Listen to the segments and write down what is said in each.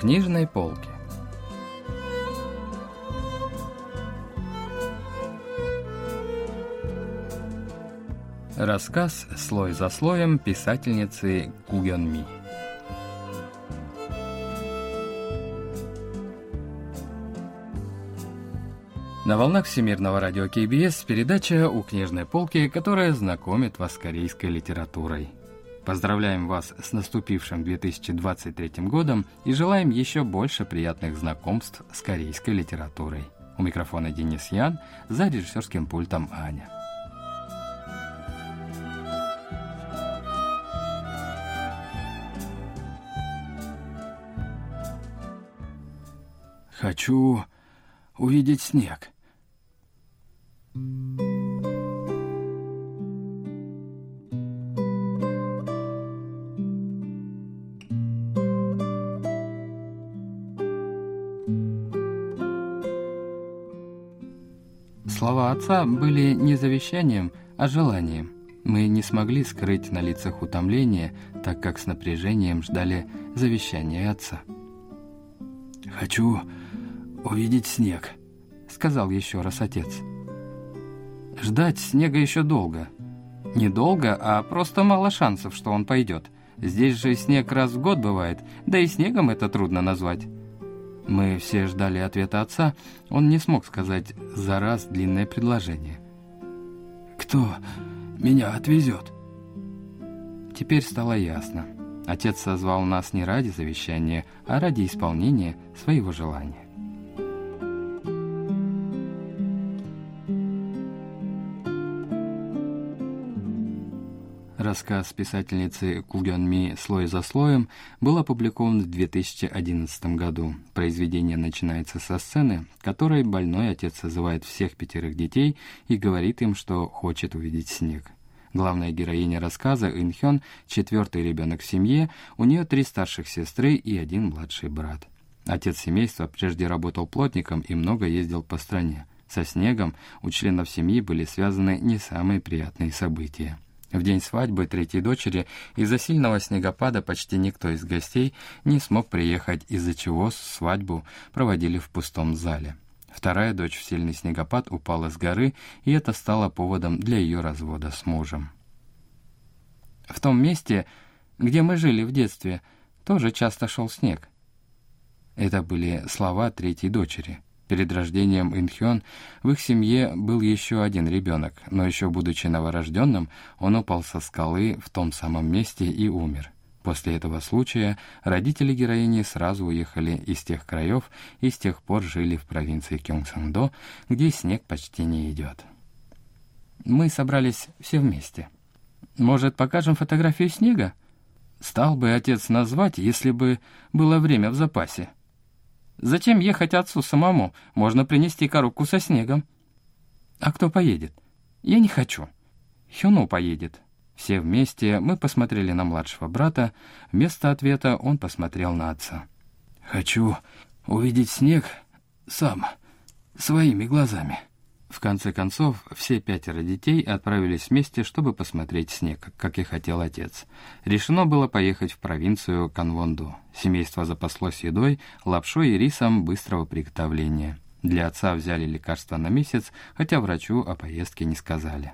книжной полки. Рассказ «Слой за слоем» писательницы Кугён Ми. На волнах Всемирного радио КБС передача «У книжной полки», которая знакомит вас с корейской литературой. Поздравляем вас с наступившим 2023 годом и желаем еще больше приятных знакомств с корейской литературой. У микрофона Денис Ян, за режиссерским пультом Аня. Хочу увидеть снег. Отца были не завещанием, а желанием. Мы не смогли скрыть на лицах утомление, так как с напряжением ждали завещания отца. «Хочу увидеть снег», — сказал еще раз отец. Ждать снега еще долго. Недолго, а просто мало шансов, что он пойдет. Здесь же снег раз в год бывает, да и снегом это трудно назвать. Мы все ждали ответа отца, он не смог сказать за раз длинное предложение. «Кто меня отвезет?» Теперь стало ясно. Отец созвал нас не ради завещания, а ради исполнения своего желания. Рассказ писательницы Кугён Ми «Слой за слоем» был опубликован в 2011 году. Произведение начинается со сцены, которой больной отец созывает всех пятерых детей и говорит им, что хочет увидеть снег. Главная героиня рассказа Инхён, четвертый ребенок в семье, у нее три старших сестры и один младший брат. Отец семейства прежде работал плотником и много ездил по стране. Со снегом у членов семьи были связаны не самые приятные события. В день свадьбы третьей дочери из-за сильного снегопада почти никто из гостей не смог приехать, из-за чего свадьбу проводили в пустом зале. Вторая дочь в сильный снегопад упала с горы, и это стало поводом для ее развода с мужем. В том месте, где мы жили в детстве, тоже часто шел снег. Это были слова третьей дочери. Перед рождением Инхён в их семье был еще один ребенок, но еще будучи новорожденным, он упал со скалы в том самом месте и умер. После этого случая родители героини сразу уехали из тех краев и с тех пор жили в провинции Кёнгсандо, где снег почти не идет. Мы собрались все вместе. Может, покажем фотографию снега? Стал бы отец назвать, если бы было время в запасе. Зачем ехать отцу самому? Можно принести коробку со снегом. А кто поедет? Я не хочу. Хюну поедет. Все вместе мы посмотрели на младшего брата. Вместо ответа он посмотрел на отца. «Хочу увидеть снег сам, своими глазами». В конце концов, все пятеро детей отправились вместе, чтобы посмотреть снег, как и хотел отец. Решено было поехать в провинцию Канвонду. Семейство запаслось едой, лапшой и рисом быстрого приготовления. Для отца взяли лекарства на месяц, хотя врачу о поездке не сказали.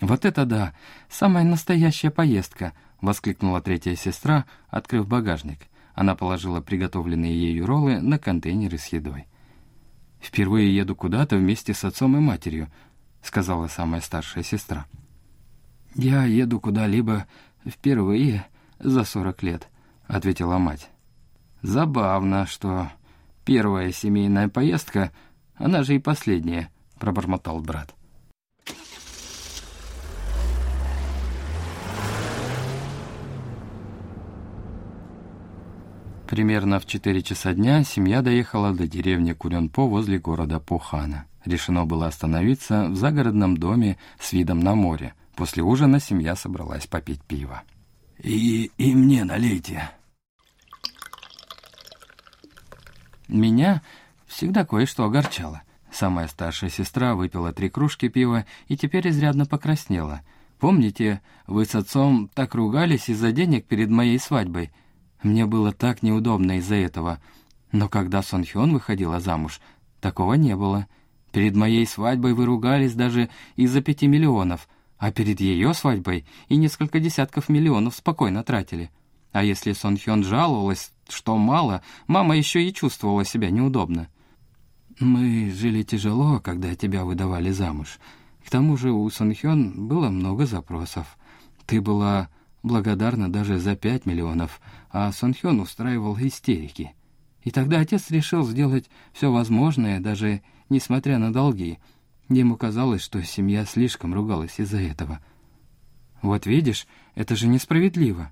«Вот это да! Самая настоящая поездка!» — воскликнула третья сестра, открыв багажник. Она положила приготовленные ею роллы на контейнеры с едой. «Впервые еду куда-то вместе с отцом и матерью», — сказала самая старшая сестра. «Я еду куда-либо впервые за сорок лет», — ответила мать. «Забавно, что первая семейная поездка, она же и последняя», — пробормотал брат. Примерно в 4 часа дня семья доехала до деревни Куренпо возле города Пухана. Решено было остановиться в загородном доме с видом на море. После ужина семья собралась попить пиво. «И, и мне налейте». Меня всегда кое-что огорчало. Самая старшая сестра выпила три кружки пива и теперь изрядно покраснела. «Помните, вы с отцом так ругались из-за денег перед моей свадьбой?» Мне было так неудобно из-за этого. Но когда Сон Хён выходила замуж, такого не было. Перед моей свадьбой вы ругались даже из-за пяти миллионов, а перед ее свадьбой и несколько десятков миллионов спокойно тратили. А если Сон Хён жаловалась, что мало, мама еще и чувствовала себя неудобно. Мы жили тяжело, когда тебя выдавали замуж. К тому же у Сон Хён было много запросов. Ты была благодарна даже за пять миллионов, а Сон Хён устраивал истерики. И тогда отец решил сделать все возможное, даже несмотря на долги. Ему казалось, что семья слишком ругалась из-за этого. Вот видишь, это же несправедливо.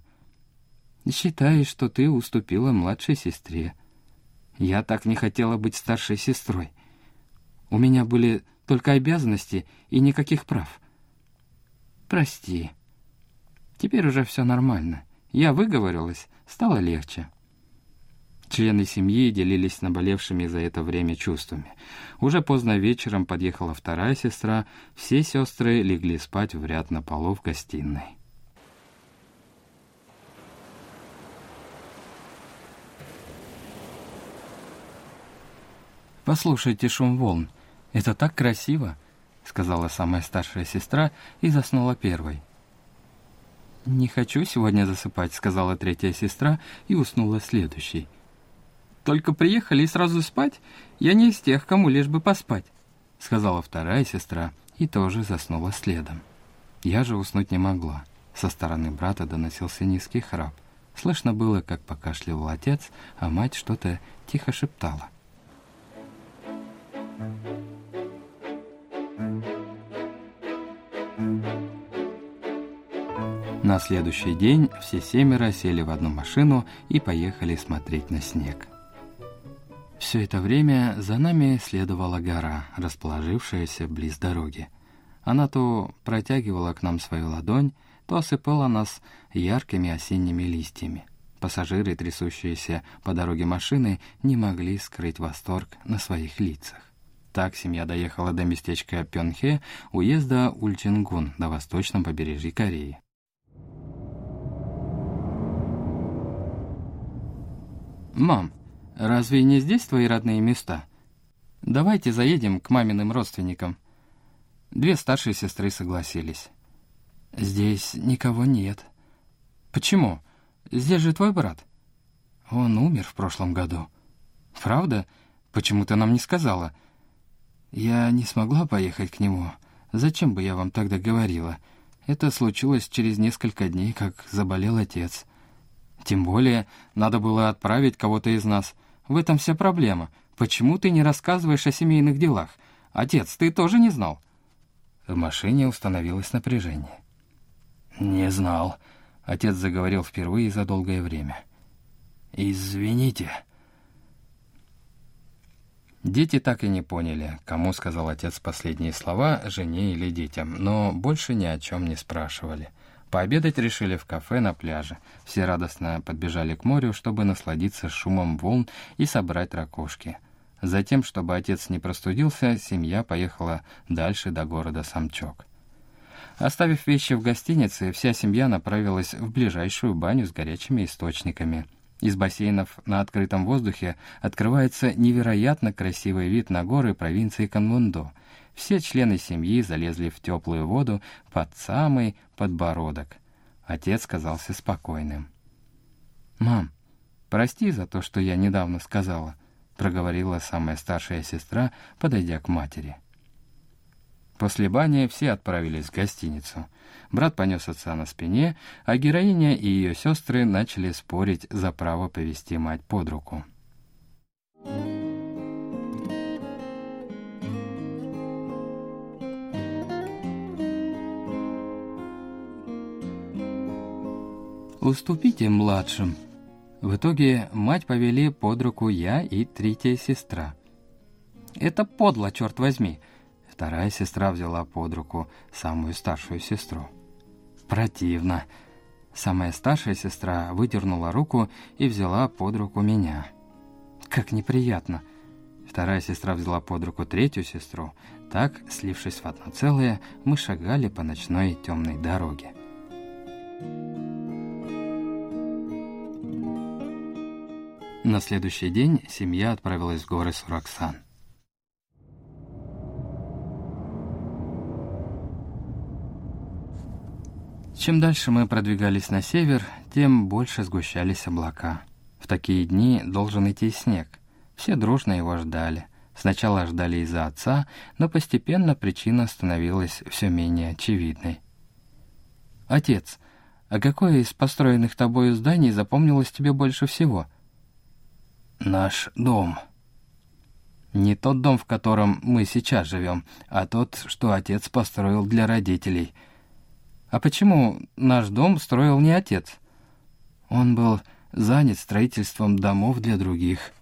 Считай, что ты уступила младшей сестре. Я так не хотела быть старшей сестрой. У меня были только обязанности и никаких прав. Прости. Теперь уже все нормально. Я выговорилась, стало легче. Члены семьи делились наболевшими за это время чувствами. Уже поздно вечером подъехала вторая сестра, все сестры легли спать в ряд на полу в гостиной. «Послушайте шум волн. Это так красиво!» — сказала самая старшая сестра и заснула первой. «Не хочу сегодня засыпать», — сказала третья сестра и уснула следующей. «Только приехали и сразу спать? Я не из тех, кому лишь бы поспать», — сказала вторая сестра и тоже заснула следом. Я же уснуть не могла. Со стороны брата доносился низкий храп. Слышно было, как покашливал отец, а мать что-то тихо шептала. На следующий день все семеро сели в одну машину и поехали смотреть на снег. Все это время за нами следовала гора, расположившаяся близ дороги. Она то протягивала к нам свою ладонь, то осыпала нас яркими осенними листьями. Пассажиры, трясущиеся по дороге машины, не могли скрыть восторг на своих лицах. Так семья доехала до местечка Пёнхе, уезда Ульчингун на восточном побережье Кореи. «Мам, разве не здесь твои родные места? Давайте заедем к маминым родственникам». Две старшие сестры согласились. «Здесь никого нет». «Почему? Здесь же твой брат». «Он умер в прошлом году». «Правда? Почему ты нам не сказала?» «Я не смогла поехать к нему. Зачем бы я вам тогда говорила? Это случилось через несколько дней, как заболел отец». Тем более, надо было отправить кого-то из нас. В этом вся проблема. Почему ты не рассказываешь о семейных делах? Отец, ты тоже не знал?» В машине установилось напряжение. «Не знал», — отец заговорил впервые за долгое время. «Извините». Дети так и не поняли, кому сказал отец последние слова, жене или детям, но больше ни о чем не спрашивали. Пообедать решили в кафе на пляже. Все радостно подбежали к морю, чтобы насладиться шумом волн и собрать ракушки. Затем, чтобы отец не простудился, семья поехала дальше до города Самчок. Оставив вещи в гостинице, вся семья направилась в ближайшую баню с горячими источниками. Из бассейнов на открытом воздухе открывается невероятно красивый вид на горы провинции Канвондо — все члены семьи залезли в теплую воду под самый подбородок. Отец казался спокойным. «Мам, прости за то, что я недавно сказала», — проговорила самая старшая сестра, подойдя к матери. После бани все отправились в гостиницу. Брат понес отца на спине, а героиня и ее сестры начали спорить за право повести мать под руку. «Уступите младшим». В итоге мать повели под руку я и третья сестра. «Это подло, черт возьми!» Вторая сестра взяла под руку самую старшую сестру. «Противно!» Самая старшая сестра выдернула руку и взяла под руку меня. «Как неприятно!» Вторая сестра взяла под руку третью сестру. Так, слившись в одно целое, мы шагали по ночной темной дороге. На следующий день семья отправилась в горы Сураксан. Чем дальше мы продвигались на север, тем больше сгущались облака. В такие дни должен идти снег. Все дружно его ждали. Сначала ждали из-за отца, но постепенно причина становилась все менее очевидной. «Отец, а какое из построенных тобою зданий запомнилось тебе больше всего?» «Наш дом». «Не тот дом, в котором мы сейчас живем, а тот, что отец построил для родителей». «А почему наш дом строил не отец?» «Он был занят строительством домов для других.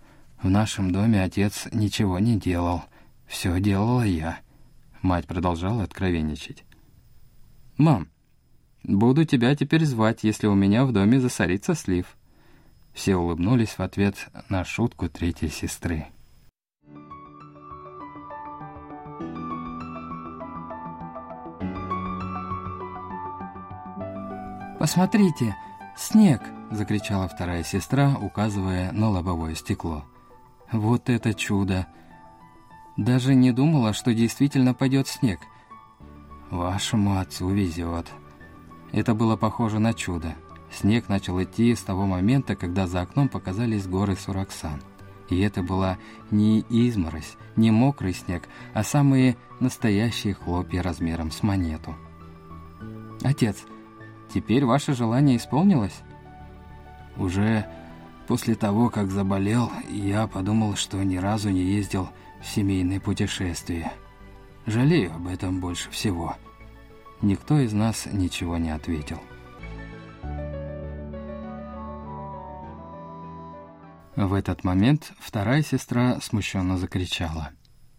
В нашем доме отец ничего не делал. Все делала я». Мать продолжала откровенничать. «Мам, буду тебя теперь звать, если у меня в доме засорится слив». Все улыбнулись в ответ на шутку третьей сестры. «Посмотрите, снег!» — закричала вторая сестра, указывая на лобовое стекло. «Вот это чудо! Даже не думала, что действительно пойдет снег. Вашему отцу везет». Это было похоже на чудо. Снег начал идти с того момента, когда за окном показались горы Сураксан. И это была не изморозь, не мокрый снег, а самые настоящие хлопья размером с монету. «Отец, теперь ваше желание исполнилось?» Уже после того, как заболел, я подумал, что ни разу не ездил в семейное путешествие. Жалею об этом больше всего. Никто из нас ничего не ответил. В этот момент вторая сестра смущенно закричала.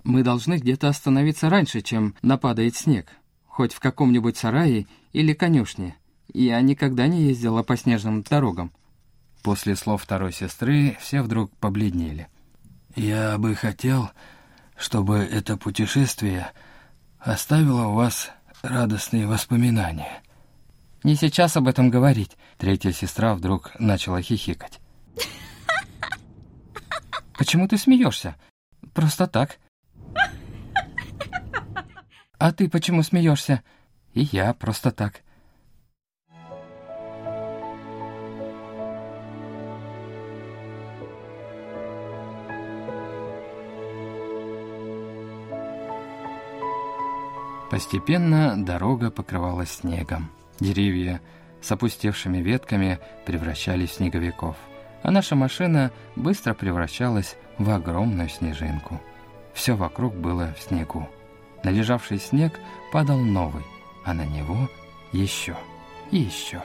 «Мы должны где-то остановиться раньше, чем нападает снег. Хоть в каком-нибудь сарае или конюшне. Я никогда не ездила по снежным дорогам». После слов второй сестры все вдруг побледнели. «Я бы хотел, чтобы это путешествие оставило у вас радостные воспоминания». «Не сейчас об этом говорить», — третья сестра вдруг начала хихикать. «Почему ты смеешься? Просто так». «А ты почему смеешься?» «И я просто так». Постепенно дорога покрывалась снегом. Деревья с опустевшими ветками превращались в снеговиков, а наша машина быстро превращалась в огромную снежинку. Все вокруг было в снегу. На лежавший снег падал новый, а на него еще и еще.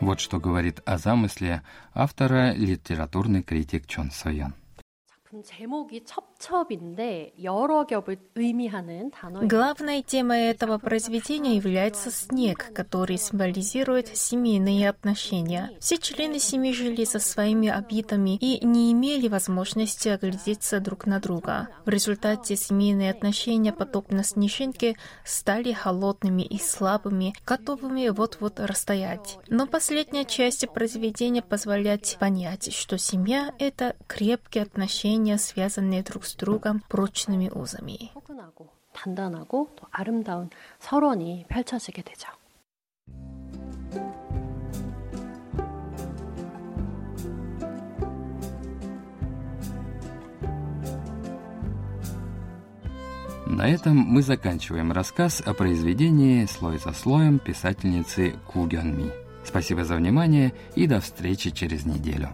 Вот что говорит о замысле автора литературный критик Чон Сойон. Главной темой этого произведения является снег, который символизирует семейные отношения. Все члены семьи жили со своими обидами и не имели возможности оглядеться друг на друга. В результате семейные отношения, подобно снежинке, стали холодными и слабыми, готовыми вот-вот расстоять. Но последняя часть произведения позволяет понять, что семья — это крепкие отношения отношения, связанные друг с другом прочными узами. 포근하고 단단하고 또 아름다운 설원이 펼쳐지게 되죠. На этом мы заканчиваем рассказ о произведении «Слой за слоем» писательницы Ку Гён Ми. Спасибо за внимание и до встречи через неделю.